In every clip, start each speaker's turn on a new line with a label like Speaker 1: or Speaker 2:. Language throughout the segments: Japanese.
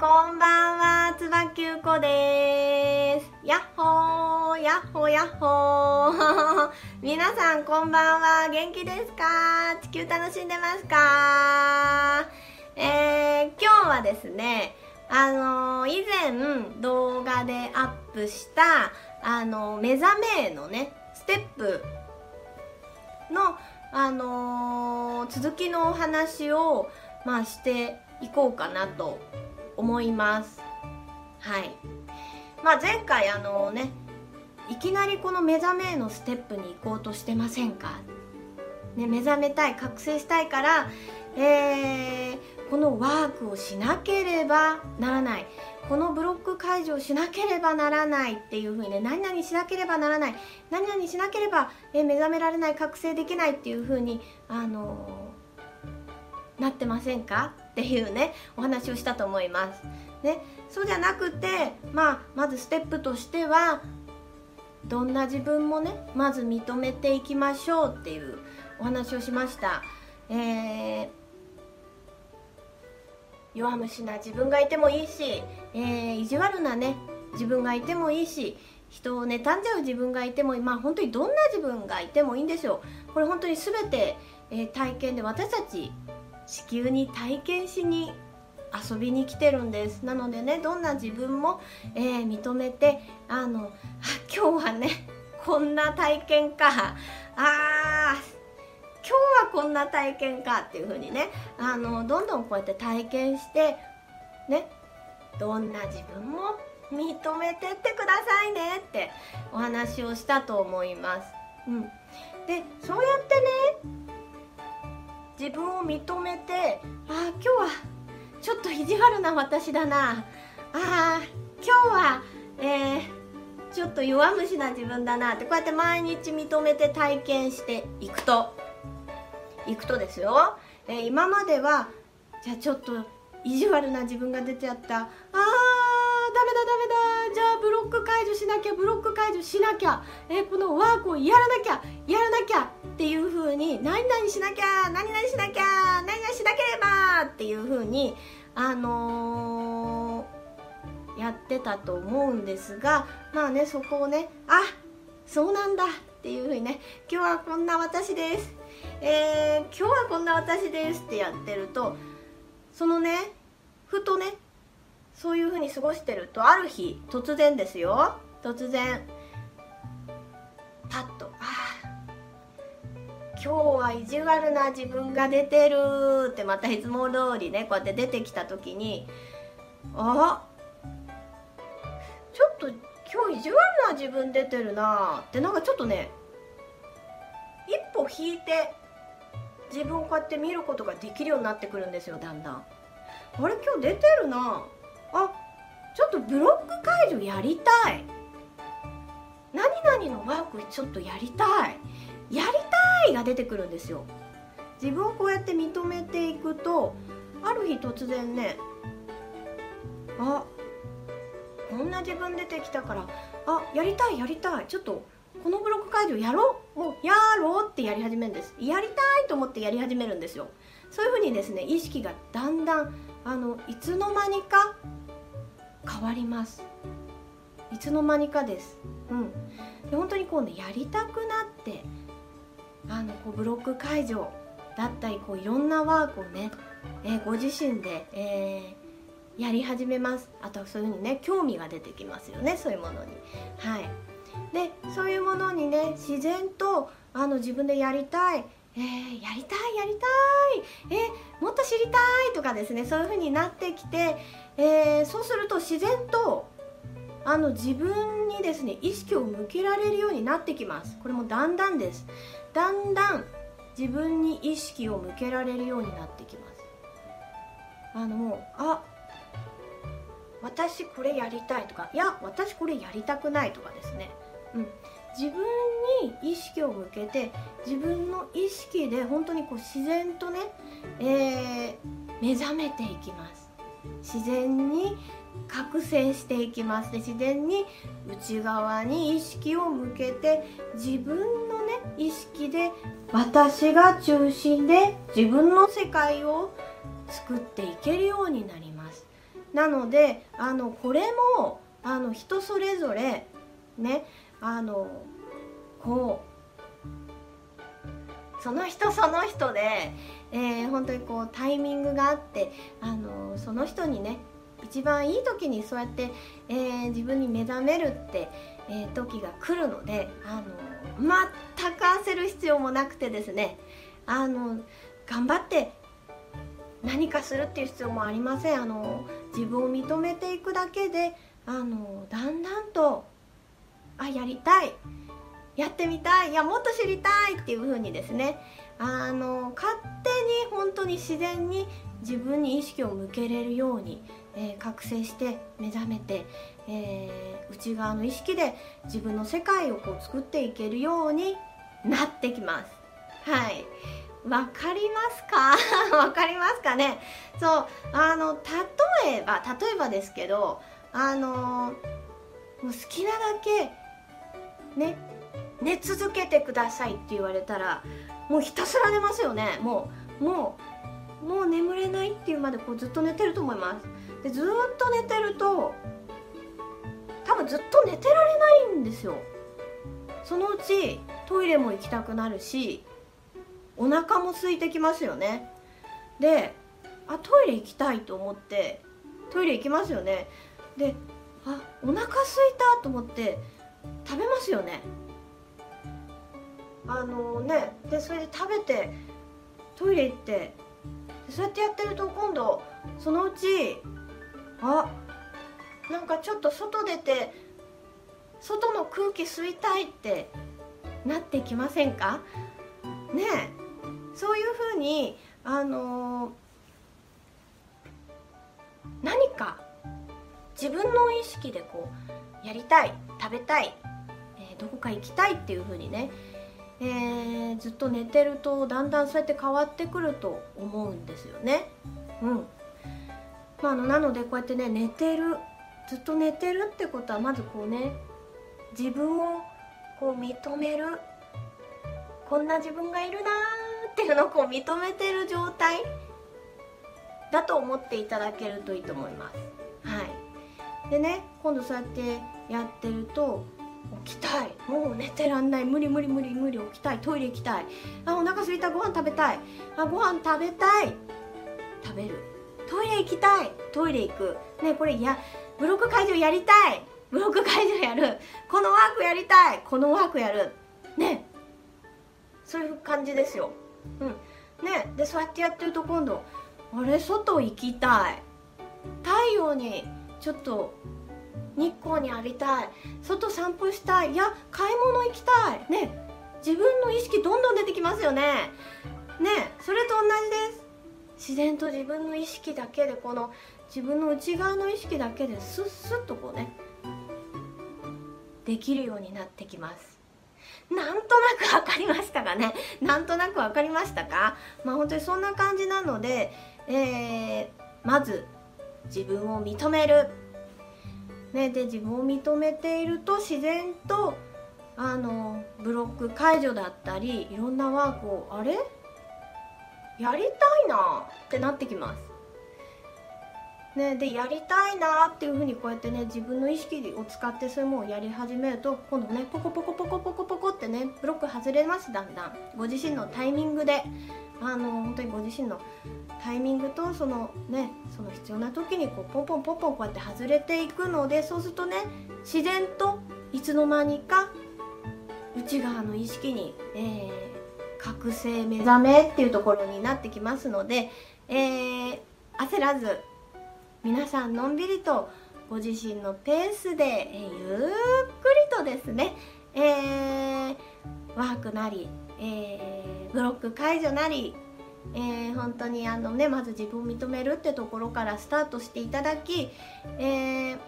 Speaker 1: こんばんは、つばきゅうこです。やっほー、やっほやっほー。皆さんこんばんは、元気ですか？地球楽しんでますか？えー、今日はですね、あのー、以前動画でアップした、あのー、目覚めのね、ステップの、あのー続きのお話を、まあ、していこうかなと思います。はい。まあ、前回あのね、いきなりこの目覚めのステップに行こうとしてませんか？ね、目覚めたい、覚醒したいから、えー、このワークをしなければならない。このブロック解除をしなければならないっていう風にね、何々しなければならない。何々しなければ、え目覚められない、覚醒できないっていう風に、あのーなってませんか？っていうねお話をしたと思います。ね、そうじゃなくて、まあ、まずステップとしてはどんな自分もねまず認めていきましょうっていうお話をしました。えー弱虫な自分がいてもいいし、えー意地悪なね自分がいてもいいし人を妬んじゃう自分がいてもまあ本当にどんな自分がいてもいいんですよこれ本当に全て、えー体験で私たち地球に体験しに遊びに来てるんです。なのでねどんな自分も、えー認めてあの今日はねこんな体験か。あー今日はこんな体験か。っていう風にねあのどんどんこうやって体験してねどんな自分も認めてってくださいね。ってお話をしたと思います。うん、でそうやってね自分を認めてああ今日はちょっと意地悪な私だな。あー今日は、えーちょっと弱虫な自分だなってこうやって毎日認めて体験していくと。いくとですよ、えー今まではじゃあちょっと意地悪な自分が出ちゃった。あーダメだダメだ。じゃあブロック解除しなきゃブロック解除しなきゃ、えこのワークをやらなきゃやらなきゃっていう風に何々しなきゃ何々しなきゃ何々しなければっていう風にあのーやってたと思うんですがまあねそこをねあそうなんだっていう風にね今日はこんな私です。えー今日はこんな私ですってやってるとそのねふとねそういう風に過ごしてるとある日突然ですよ。突然パッとあ今日は意地悪な自分が出てるってまたいつも通りねこうやって出てきた時にあちょっと今日意地悪な自分出てるなってなんかちょっとね一歩引いて自分をこうやって見ることができるようになってくるんですよだんだん。あれ今日出てるなあちょっとブロック解除やりたい。何々のワークちょっとやりたい。やりたいが出てくるんですよ。自分をこうやって認めていくとある日突然ねあこんな自分出てきたからあやりたいやりたい。ちょっとこのブロック解除やろう。もうやろうってやり始めるんです。やりたいと思ってやり始めるんですよ。そういうふうにですね意識がだんだんあのいつの間にか変わります。いつの間にかです。うん。で本当にこうねやりたくなってあのこうブロック解除だったりこういろんなワークをね、えーご自身で、えーやり始めます。あとはそういうふうにね興味が出てきますよねそういうものに。はい。でそういうものにね自然とあの自分でやりたいえーやりたいやりたい。えーもっと知りたいとかですね。そういう風になってきて、えーそうすると自然とあの自分にですね意識を向けられるようになってきます。これもだんだんです。だんだん自分に意識を向けられるようになってきます。あのあ私これやりたいとかいや私これやりたくないとかですね、うん、自分に意識を向けて自分の意識で本当にこう自然とね、えー目覚めていきます。自然に覚醒していきます。で自然に内側に意識を向けて自分のね意識で私が中心で自分の世界を作っていけるようになります。なのであのこれもあの人それぞれねあのこうその人その人で、えー、本当にこうタイミングがあってあのその人にね一番いい時にそうやって、えー、自分に目覚めるって、えー、時が来るのであの全く焦る必要もなくてですねあの頑張って何かするっていう必要もありません。あの自分を認めていくだけであのだんだんとあやりたい。やってみたい。いやもっと知りたいっていう風にですね。あの勝手に本当に自然に自分に意識を向けれるように、えー、覚醒して目覚めて、えー、内側の意識で自分の世界をこう作っていけるようになってきます。はい。わかりますか？わかりますかね？そうあの例えば例えばですけどあのもう好きなだけね寝続けてくださいって言われたらもうひたすら寝ますよね。もうもうもう眠れないっていうまでこうずっと寝てると思います。でずっと寝てると多分ずっと寝てられないんですよ。そのうちトイレも行きたくなるしお腹も空いてきますよね。であトイレ行きたいと思ってトイレ行きますよね。であお腹空いたと思って食べますよね。あのねでそれで食べてトイレ行ってそうやってやってると今度そのうちあなんかちょっと外出て外の空気吸いたいってなってきませんか？ねそういうふうにあのー、何か自分の意識でこうやりたい食べたい、えー、どこか行きたいっていうふうにね、えー、ずっと寝てるとだんだんそうやって変わってくると思うんですよね。うんまあ、あのなのでこうやってね寝てるずっと寝てるってことはまずこうね自分をこう認めるこんな自分がいるなーっていうのをこう認めてる状態だと思っていただけるといいと思います。はいでね今度そうやってやってると起きたい。もう寝てらんない。無理無理無理無理。起きたい。トイレ行きたい。あお腹すいた。ご飯食べたい。あご飯食べたい。食べる。トイレ行きたい。トイレ行く。ねこれいやブロック解除やりたい。ブロック解除やる。このワークやりたい。このワークやる。ね。そういう感じですよ。うん。ねでそうやってやってると今度あれ外行きたい。太陽にちょっと日光に浴びたい。外散歩したい。いや買い物行きたい。ね。自分の意識どんどん出てきますよね。ねそれと同じです。自然と自分の意識だけでこの自分の内側の意識だけでスッスッとこうねできるようになってきます。なんとなく分かりましたかね。なんとなく分かりましたか？まあ本当にそんな感じなので、えー、まず自分を認める、ね、で自分を認めていると自然とあのブロック解除だったりいろんなワークをあれ？やりたいなってなってきます。ね、でやりたいなっていうふうにこうやってね自分の意識を使ってそういうものをやり始めると今度ねポコポコポコポコポコってねブロック外れますだんだん。ご自身のタイミングで。あの本当にご自身のタイミングとそのねその必要な時にこうポンポンポンポンこうやって外れていくのでそうするとね自然といつの間にか内側の意識に、えー、覚醒目覚めっていうところになってきますので、えー、焦らず皆さんのんびりとご自身のペースで、えー、ゆっくりとですね、えー、ワークなり、えー、ブロック解除なりえー、本当にあの、ね、まず自分を認めるってところからスタートしていただき、えー、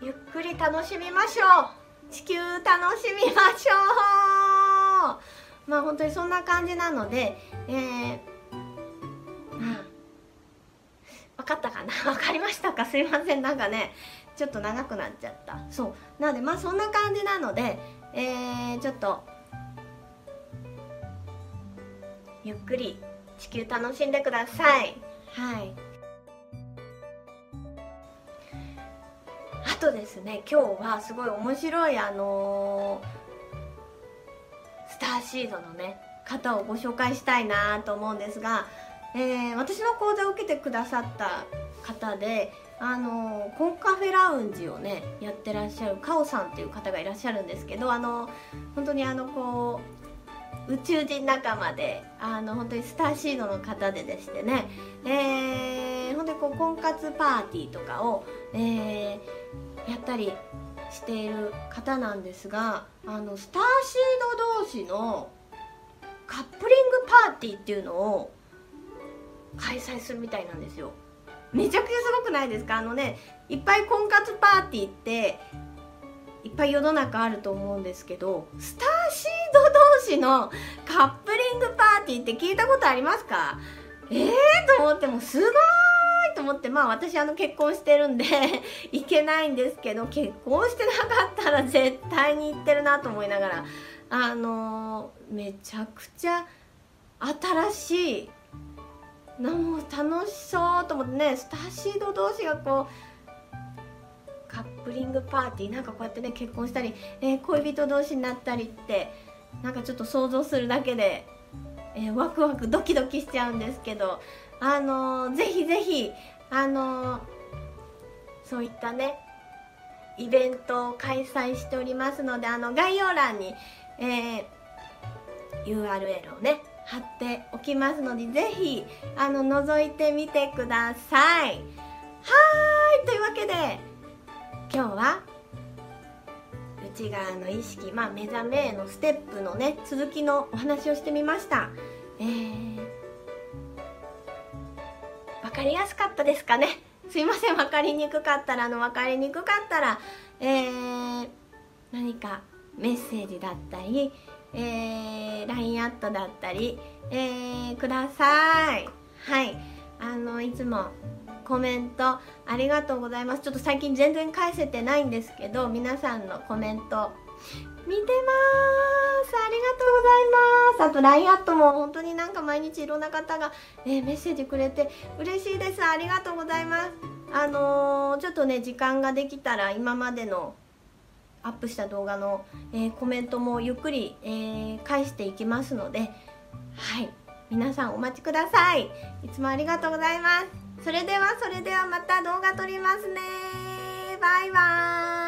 Speaker 1: ゆっくり楽しみましょう。地球楽しみましょう。まあ本当にそんな感じなので、えー、分かったかな？分かりましたか？すいません。なんかねちょっと長くなっちゃった。そう。なのでまあそんな感じなので、えー、ちょっとゆっくり地球楽しんでください。はい。とですね今日はすごい面白いあのー、スターシードのね方をご紹介したいなと思うんですが、えー、私の講座を受けてくださった方であのコンカフェラウンジをねやってらっしゃるカオさんっていう方がいらっしゃるんですけどあの本当にあのこう宇宙人仲間であの本当にスターシードの方ででしてね、えー、本当にこう婚活パーティーとかを、えー、やったりしている方なんですがあのスターシード同士のカップリングパーティーっていうのを開催するみたいなんですよ。めちゃくちゃすごくないですか？あのねいっぱい婚活パーティーっていっぱい世の中あると思うんですけどスターシド同士のカップリングパーティーって聞いたことありますか？ええー、と思ってもすごいと思って。まあ私あの結婚してるんで 行けないんですけど結婚してなかったら絶対に行ってるなと思いながらあのー、めちゃくちゃ新しいなもう楽しそうと思ってねスタシード同士がこうカップリングパーティーなんかこうやってね結婚したり、えー、恋人同士になったりってなんかちょっと想像するだけで、えー、ワクワクドキドキしちゃうんですけどあのー、ぜひぜひあのー、そういったねイベントを開催しておりますのであの概要欄に、え URL をね貼っておきますのでぜひあの覗いてみてください。はい。というわけで今日は内側の意識、まあ、目覚めへのステップのね続きのお話をしてみました。えー、分かりやすかったですかね？すいません分かりにくかったらあの分かりにくかったらえー、何かメッセージだったりえー、LINE アットだったり、えー、ください。はい。あのいつもコメントありがとうございます。ちょっと最近全然返せてないんですけど皆さんのコメント。見てます。ありがとうございます。あと LINE アットも本当になんか毎日いろんな方が、えー、メッセージくれて嬉しいです。ありがとうございます。あのー、ちょっとね時間ができたら今までのアップした動画の、えー、コメントもゆっくり、えー、返していきますのではい。皆さんお待ちください。いつもありがとうございます。それではそれではまた動画撮りますね。バイバーイ。